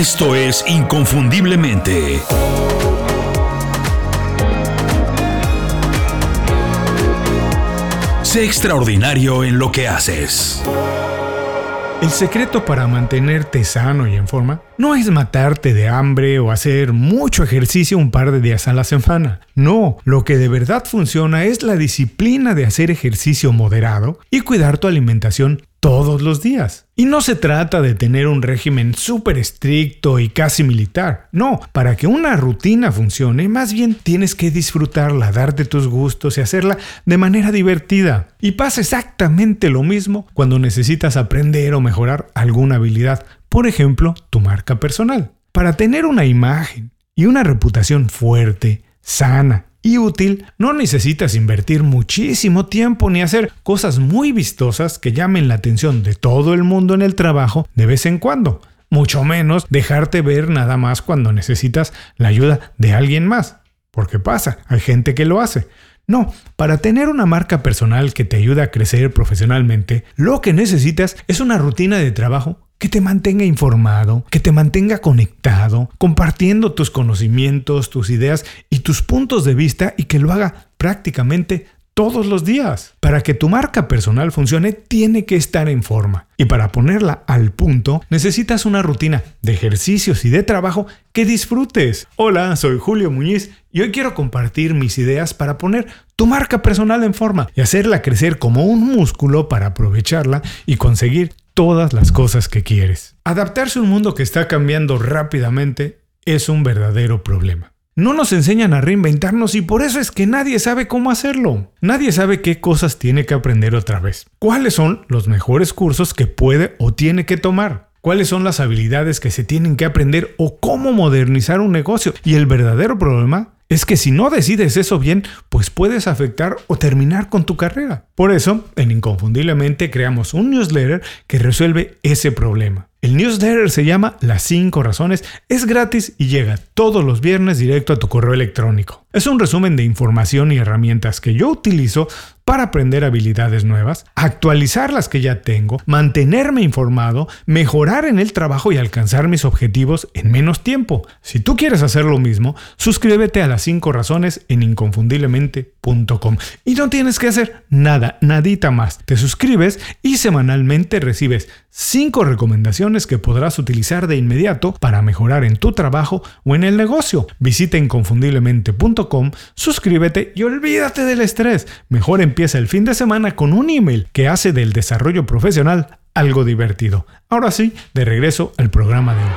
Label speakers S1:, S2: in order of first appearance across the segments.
S1: Esto es Inconfundiblemente. Sé extraordinario en lo que haces.
S2: El secreto para mantenerte sano y en forma no es matarte de hambre o hacer mucho ejercicio un par de días a la semana. No, lo que de verdad funciona es la disciplina de hacer ejercicio moderado y cuidar tu alimentación todos los días. Y no se trata de tener un régimen súper estricto y casi militar. No, para que una rutina funcione, más bien tienes que disfrutarla, darte tus gustos y hacerla de manera divertida. Y pasa exactamente lo mismo cuando necesitas aprender o mejorar alguna habilidad, por ejemplo, tu marca personal. Para tener una imagen y una reputación fuerte, sana y útil, no necesitas invertir muchísimo tiempo ni hacer cosas muy vistosas que llamen la atención de todo el mundo en el trabajo de vez en cuando. Mucho menos dejarte ver nada más cuando necesitas la ayuda de alguien más. Porque pasa, hay gente que lo hace. No, para tener una marca personal que te ayude a crecer profesionalmente, lo que necesitas es una rutina de trabajo que te mantenga informado, que te mantenga conectado, compartiendo tus conocimientos, tus ideas y tus puntos de vista y que lo haga prácticamente todos los días. Para que tu marca personal funcione, tiene que estar en forma. Y para ponerla al punto, necesitas una rutina de ejercicios y de trabajo que disfrutes. Hola, soy Julio Muñiz y hoy quiero compartir mis ideas para poner tu marca personal en forma y hacerla crecer como un músculo para aprovecharla y conseguir todas las cosas que quieres. Adaptarse a un mundo que está cambiando rápidamente es un verdadero problema. No nos enseñan a reinventarnos y por eso es que nadie sabe cómo hacerlo. Nadie sabe qué cosas tiene que aprender otra vez. ¿Cuáles son los mejores cursos que puede o tiene que tomar? ¿Cuáles son las habilidades que se tienen que aprender o cómo modernizar un negocio? Y el verdadero problema es que si no decides eso bien, pues puedes afectar o terminar con tu carrera. Por eso, en Inconfundiblemente creamos un newsletter que resuelve ese problema. El newsletter se llama Las 5 razones, es gratis y llega todos los viernes directo a tu correo electrónico. Es un resumen de información y herramientas que yo utilizo para aprender habilidades nuevas, actualizar las que ya tengo, mantenerme informado, mejorar en el trabajo y alcanzar mis objetivos en menos tiempo. Si tú quieres hacer lo mismo, suscríbete a las 5 razones en Y no tienes que hacer nada, nadita más. Te suscribes y semanalmente recibes 5 recomendaciones que podrás utilizar de inmediato para mejorar en tu trabajo o en el negocio. Visita inconfundiblemente.com, suscríbete y olvídate del estrés. Mejor empieza el fin de semana con un email que hace del desarrollo profesional algo divertido. Ahora sí, de regreso al programa de hoy.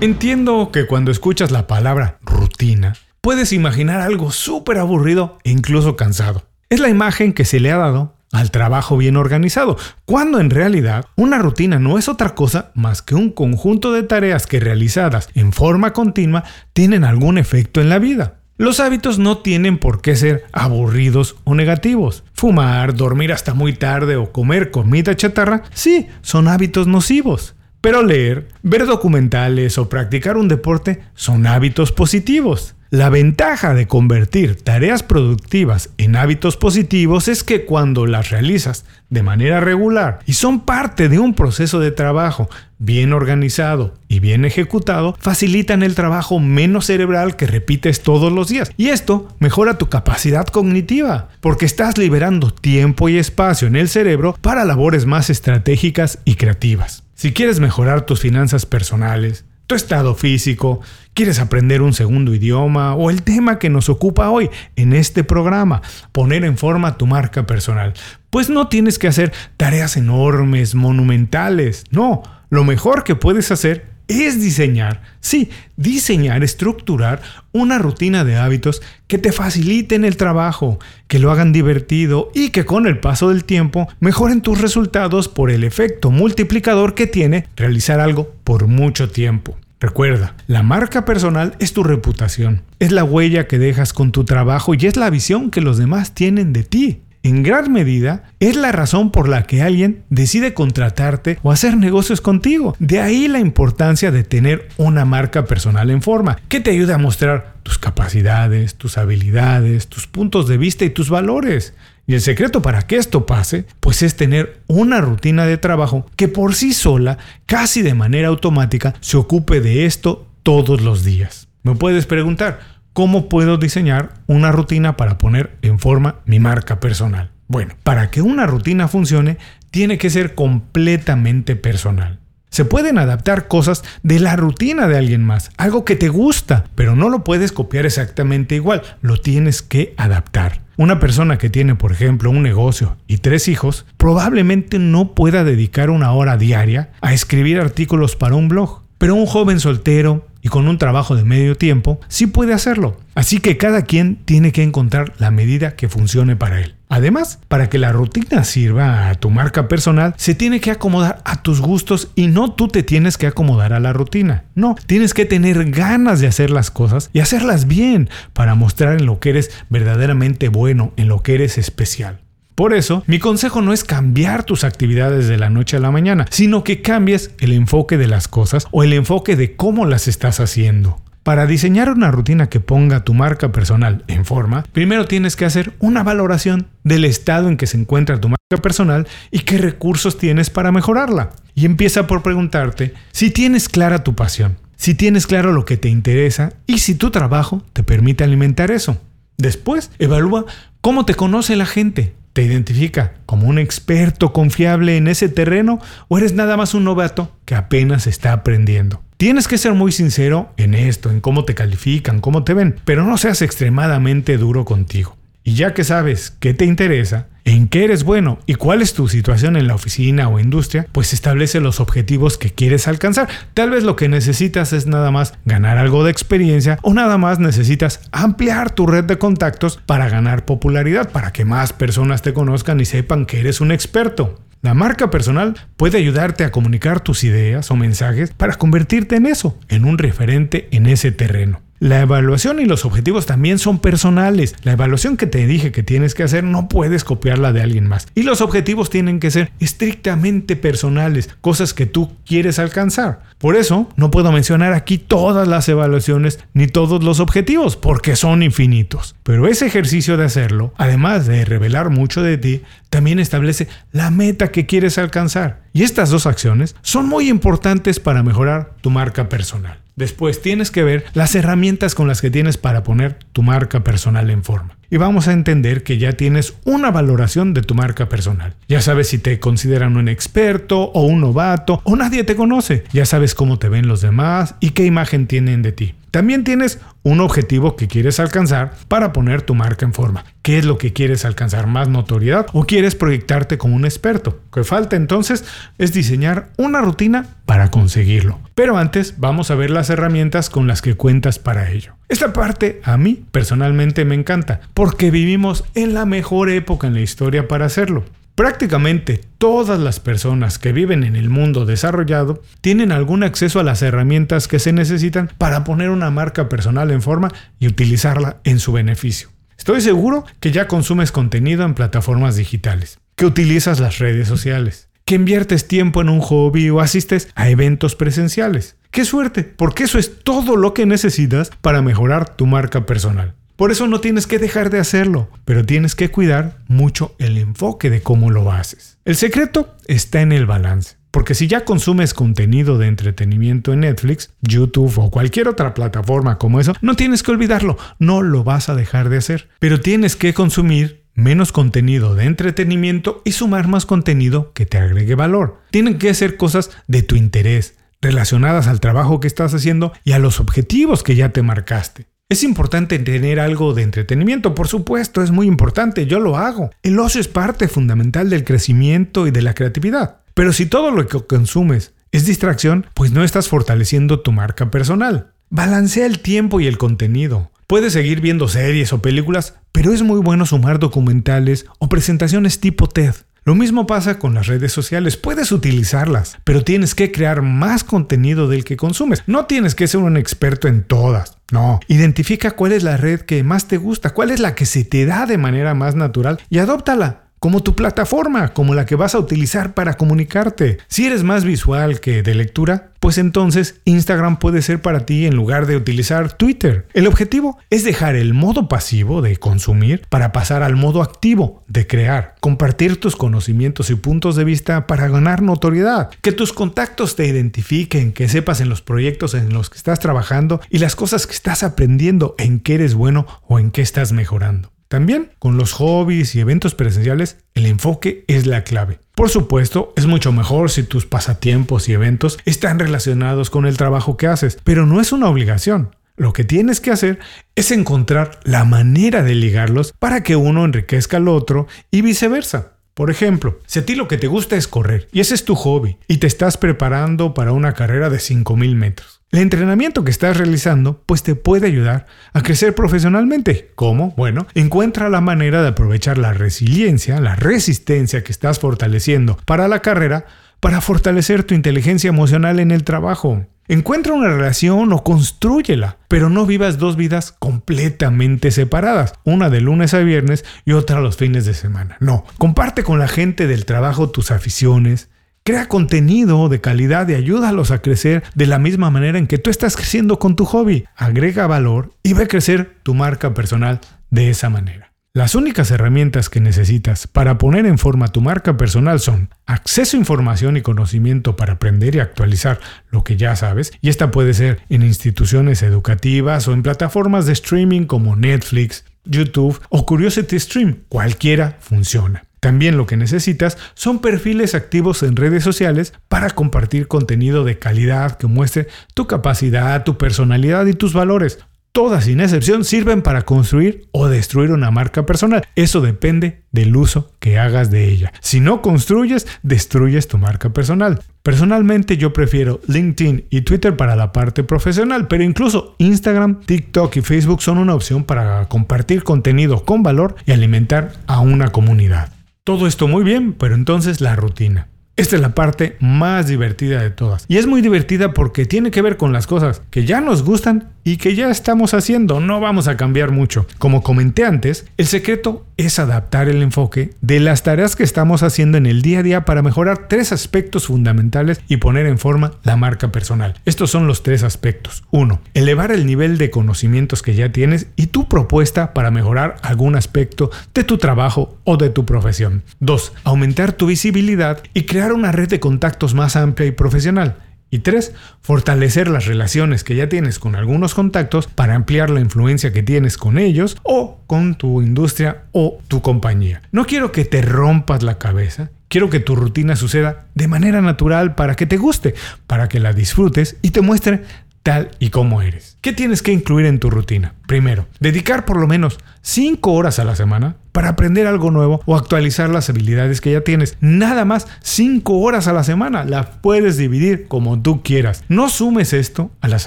S2: Entiendo que cuando escuchas la palabra rutina, puedes imaginar algo súper aburrido e incluso cansado. Es la imagen que se le ha dado al trabajo bien organizado, cuando en realidad una rutina no es otra cosa más que un conjunto de tareas que realizadas en forma continua tienen algún efecto en la vida. Los hábitos no tienen por qué ser aburridos o negativos. Fumar, dormir hasta muy tarde o comer comida chatarra, sí, son hábitos nocivos. Pero leer, ver documentales o practicar un deporte son hábitos positivos. La ventaja de convertir tareas productivas en hábitos positivos es que cuando las realizas de manera regular y son parte de un proceso de trabajo bien organizado y bien ejecutado, facilitan el trabajo menos cerebral que repites todos los días. Y esto mejora tu capacidad cognitiva, porque estás liberando tiempo y espacio en el cerebro para labores más estratégicas y creativas. Si quieres mejorar tus finanzas personales, tu estado físico, quieres aprender un segundo idioma o el tema que nos ocupa hoy en este programa, poner en forma tu marca personal. Pues no tienes que hacer tareas enormes, monumentales, no, lo mejor que puedes hacer es diseñar, sí, diseñar, estructurar una rutina de hábitos que te faciliten el trabajo, que lo hagan divertido y que con el paso del tiempo mejoren tus resultados por el efecto multiplicador que tiene realizar algo por mucho tiempo. Recuerda, la marca personal es tu reputación, es la huella que dejas con tu trabajo y es la visión que los demás tienen de ti en gran medida es la razón por la que alguien decide contratarte o hacer negocios contigo. De ahí la importancia de tener una marca personal en forma, que te ayude a mostrar tus capacidades, tus habilidades, tus puntos de vista y tus valores. Y el secreto para que esto pase, pues es tener una rutina de trabajo que por sí sola, casi de manera automática, se ocupe de esto todos los días. Me puedes preguntar, ¿cómo puedo diseñar una rutina para poner en forma mi marca personal? Bueno, para que una rutina funcione, tiene que ser completamente personal. Se pueden adaptar cosas de la rutina de alguien más, algo que te gusta, pero no lo puedes copiar exactamente igual, lo tienes que adaptar. Una persona que tiene, por ejemplo, un negocio y tres hijos, probablemente no pueda dedicar una hora diaria a escribir artículos para un blog. Pero un joven soltero y con un trabajo de medio tiempo sí puede hacerlo. Así que cada quien tiene que encontrar la medida que funcione para él. Además, para que la rutina sirva a tu marca personal, se tiene que acomodar a tus gustos y no tú te tienes que acomodar a la rutina. No, tienes que tener ganas de hacer las cosas y hacerlas bien para mostrar en lo que eres verdaderamente bueno, en lo que eres especial. Por eso, mi consejo no es cambiar tus actividades de la noche a la mañana, sino que cambies el enfoque de las cosas o el enfoque de cómo las estás haciendo. Para diseñar una rutina que ponga tu marca personal en forma, primero tienes que hacer una valoración del estado en que se encuentra tu marca personal y qué recursos tienes para mejorarla. Y empieza por preguntarte si tienes clara tu pasión, si tienes claro lo que te interesa y si tu trabajo te permite alimentar eso. Después, evalúa cómo te conoce la gente, ¿Te identifica como un experto confiable en ese terreno o eres nada más un novato que apenas está aprendiendo? Tienes que ser muy sincero en esto, en cómo te califican, cómo te ven, pero no seas extremadamente duro contigo. Y ya que sabes qué te interesa, en qué eres bueno y cuál es tu situación en la oficina o industria, pues establece los objetivos que quieres alcanzar. Tal vez lo que necesitas es nada más ganar algo de experiencia o nada más necesitas ampliar tu red de contactos para ganar popularidad, para que más personas te conozcan y sepan que eres un experto. La marca personal puede ayudarte a comunicar tus ideas o mensajes para convertirte en eso, en un referente en ese terreno. La evaluación y los objetivos también son personales. La evaluación que te dije que tienes que hacer no puedes copiarla de alguien más. Y los objetivos tienen que ser estrictamente personales, cosas que tú quieres alcanzar. Por eso no puedo mencionar aquí todas las evaluaciones ni todos los objetivos, porque son infinitos. Pero ese ejercicio de hacerlo, además de revelar mucho de ti, también establece la meta que quieres alcanzar. Y estas dos acciones son muy importantes para mejorar tu marca personal. Después tienes que ver las herramientas con las que tienes para poner tu marca personal en forma y vamos a entender que ya tienes una valoración de tu marca personal. Ya sabes si te consideran un experto o un novato o nadie te conoce. Ya sabes cómo te ven los demás y qué imagen tienen de ti. También tienes un objetivo que quieres alcanzar para poner tu marca en forma. ¿Qué es lo que quieres alcanzar? ¿Más notoriedad o quieres proyectarte como un experto? Lo que falta entonces es diseñar una rutina para conseguirlo. Pero antes vamos a ver las herramientas con las que cuentas para ello. Esta parte a mí personalmente me encanta porque vivimos en la mejor época en la historia para hacerlo. Prácticamente todas las personas que viven en el mundo desarrollado tienen algún acceso a las herramientas que se necesitan para poner una marca personal en forma y utilizarla en su beneficio. Estoy seguro que ya consumes contenido en plataformas digitales, que utilizas las redes sociales, que inviertes tiempo en un hobby o asistes a eventos presenciales. ¡Qué suerte! Porque eso es todo lo que necesitas para mejorar tu marca personal. Por eso no tienes que dejar de hacerlo, pero tienes que cuidar mucho el enfoque de cómo lo haces. El secreto está en el balance. Porque si ya consumes contenido de entretenimiento en Netflix, YouTube o cualquier otra plataforma como eso, no tienes que olvidarlo, no lo vas a dejar de hacer. Pero tienes que consumir menos contenido de entretenimiento y sumar más contenido que te agregue valor. Tienen que ser cosas de tu interés, relacionadas al trabajo que estás haciendo y a los objetivos que ya te marcaste. Es importante tener algo de entretenimiento, por supuesto, es muy importante, yo lo hago. El ocio es parte fundamental del crecimiento y de la creatividad. Pero si todo lo que consumes es distracción, pues no estás fortaleciendo tu marca personal. Balancea el tiempo y el contenido. Puedes seguir viendo series o películas, pero es muy bueno sumar documentales o presentaciones tipo TED. Lo mismo pasa con las redes sociales, puedes utilizarlas, pero tienes que crear más contenido del que consumes. No tienes que ser un experto en todas. No, identifica cuál es la red que más te gusta, cuál es la que se te da de manera más natural y adóptala. Como tu plataforma, como la que vas a utilizar para comunicarte. Si eres más visual que de lectura, pues entonces Instagram puede ser para ti en lugar de utilizar Twitter. El objetivo es dejar el modo pasivo de consumir para pasar al modo activo de crear, compartir tus conocimientos y puntos de vista para ganar notoriedad, que tus contactos te identifiquen, que sepas en los proyectos en los que estás trabajando y las cosas que estás aprendiendo, en qué eres bueno o en qué estás mejorando. También con los hobbies y eventos presenciales, el enfoque es la clave. Por supuesto, es mucho mejor si tus pasatiempos y eventos están relacionados con el trabajo que haces, pero no es una obligación. Lo que tienes que hacer es encontrar la manera de ligarlos para que uno enriquezca al otro y viceversa. Por ejemplo, si a ti lo que te gusta es correr y ese es tu hobby y te estás preparando para una carrera de 5000 metros, el entrenamiento que estás realizando pues te puede ayudar a crecer profesionalmente. ¿Cómo? Bueno, encuentra la manera de aprovechar la resiliencia, la resistencia que estás fortaleciendo para la carrera para fortalecer tu inteligencia emocional en el trabajo. Encuentra una relación o construyela, pero no vivas dos vidas completamente separadas, una de lunes a viernes y otra los fines de semana. No, comparte con la gente del trabajo tus aficiones, Crea contenido de calidad y ayúdalos a crecer de la misma manera en que tú estás creciendo con tu hobby. Agrega valor y ve crecer tu marca personal de esa manera. Las únicas herramientas que necesitas para poner en forma tu marca personal son acceso a información y conocimiento para aprender y actualizar lo que ya sabes, y esta puede ser en instituciones educativas o en plataformas de streaming como Netflix, YouTube o Curiosity Stream, cualquiera funciona. También lo que necesitas son perfiles activos en redes sociales para compartir contenido de calidad que muestre tu capacidad, tu personalidad y tus valores. Todas sin excepción sirven para construir o destruir una marca personal. Eso depende del uso que hagas de ella. Si no construyes, destruyes tu marca personal. Personalmente yo prefiero LinkedIn y Twitter para la parte profesional, pero incluso Instagram, TikTok y Facebook son una opción para compartir contenido con valor y alimentar a una comunidad. Todo esto muy bien, pero entonces la rutina. Esta es la parte más divertida de todas. Y es muy divertida porque tiene que ver con las cosas que ya nos gustan y que ya estamos haciendo. No vamos a cambiar mucho. Como comenté antes, el secreto es adaptar el enfoque de las tareas que estamos haciendo en el día a día para mejorar tres aspectos fundamentales y poner en forma la marca personal. Estos son los tres aspectos. Uno, elevar el nivel de conocimientos que ya tienes y tu propuesta para mejorar algún aspecto de tu trabajo o de tu profesión. Dos, aumentar tu visibilidad y una red de contactos más amplia y profesional. Y tres, fortalecer las relaciones que ya tienes con algunos contactos para ampliar la influencia que tienes con ellos o con tu industria o tu compañía. No quiero que te rompas la cabeza, quiero que tu rutina suceda de manera natural para que te guste, para que la disfrutes y te muestre tal y como eres. ¿Qué tienes que incluir en tu rutina? Primero, dedicar por lo menos 5 horas a la semana para aprender algo nuevo o actualizar las habilidades que ya tienes. Nada más 5 horas a la semana. La puedes dividir como tú quieras. No sumes esto a las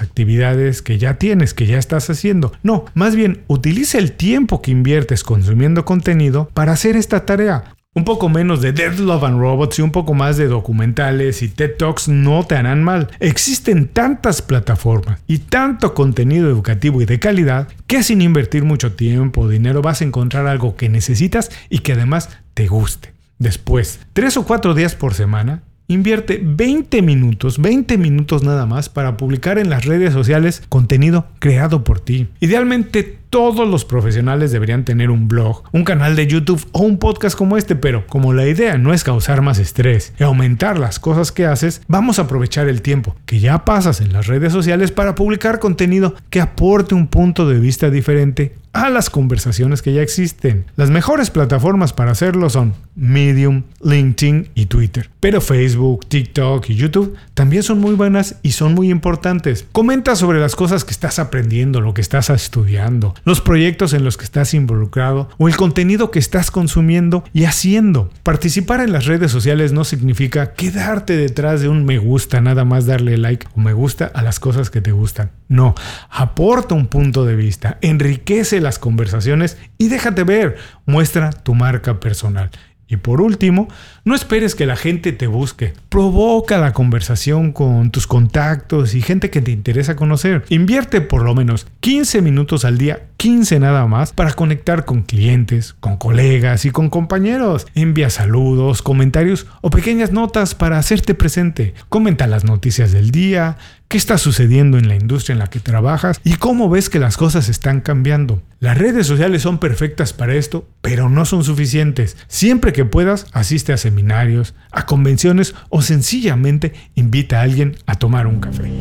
S2: actividades que ya tienes, que ya estás haciendo. No, más bien utiliza el tiempo que inviertes consumiendo contenido para hacer esta tarea. Un poco menos de Dead Love and Robots y un poco más de documentales y TED Talks no te harán mal. Existen tantas plataformas y tanto contenido educativo y de calidad que sin invertir mucho tiempo o dinero vas a encontrar algo que necesitas y que además te guste. Después, tres o cuatro días por semana, Invierte 20 minutos, 20 minutos nada más para publicar en las redes sociales contenido creado por ti. Idealmente todos los profesionales deberían tener un blog, un canal de YouTube o un podcast como este, pero como la idea no es causar más estrés y aumentar las cosas que haces, vamos a aprovechar el tiempo que ya pasas en las redes sociales para publicar contenido que aporte un punto de vista diferente a las conversaciones que ya existen. Las mejores plataformas para hacerlo son Medium, LinkedIn y Twitter. Pero Facebook, TikTok y YouTube también son muy buenas y son muy importantes. Comenta sobre las cosas que estás aprendiendo, lo que estás estudiando, los proyectos en los que estás involucrado o el contenido que estás consumiendo y haciendo. Participar en las redes sociales no significa quedarte detrás de un me gusta, nada más darle like o me gusta a las cosas que te gustan. No, aporta un punto de vista, enriquece las conversaciones y déjate ver, muestra tu marca personal. Y por último, No esperes que la gente te busque. Provoca la conversación con tus contactos y gente que te interesa conocer. Invierte por lo menos 15 minutos al día, 15 nada más, para conectar con clientes, con colegas y con compañeros. Envía saludos, comentarios o pequeñas notas para hacerte presente. Comenta las noticias del día, qué está sucediendo en la industria en la que trabajas y cómo ves que las cosas están cambiando. Las redes sociales son perfectas para esto, pero no son suficientes. Siempre que puedas, asiste a seminarios, a convenciones o sencillamente invita a alguien a tomar un café.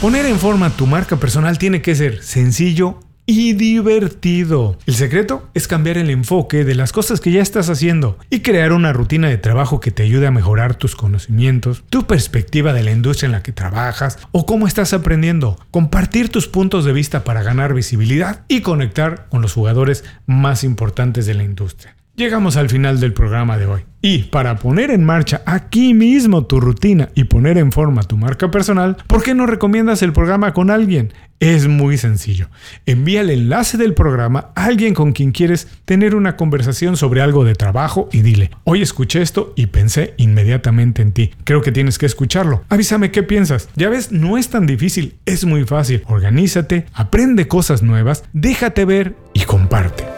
S2: Poner en forma tu marca personal tiene que ser sencillo y divertido. El secreto es cambiar el enfoque de las cosas que ya estás haciendo y crear una rutina de trabajo que te ayude a mejorar tus conocimientos, tu perspectiva de la industria en la que trabajas o cómo estás aprendiendo, compartir tus puntos de vista para ganar visibilidad y conectar con los jugadores más importantes de la industria. Llegamos al final del programa de hoy. Y para poner en marcha aquí mismo tu rutina y poner en forma tu marca personal, ¿por qué no recomiendas el programa con alguien? Es muy sencillo. Envía el enlace del programa a alguien con quien quieres tener una conversación sobre algo de trabajo y dile, hoy escuché esto y pensé inmediatamente en ti. Creo que tienes que escucharlo. Avísame qué piensas. Ya ves, no es tan difícil, es muy fácil. Organízate, aprende cosas nuevas, déjate ver y comparte.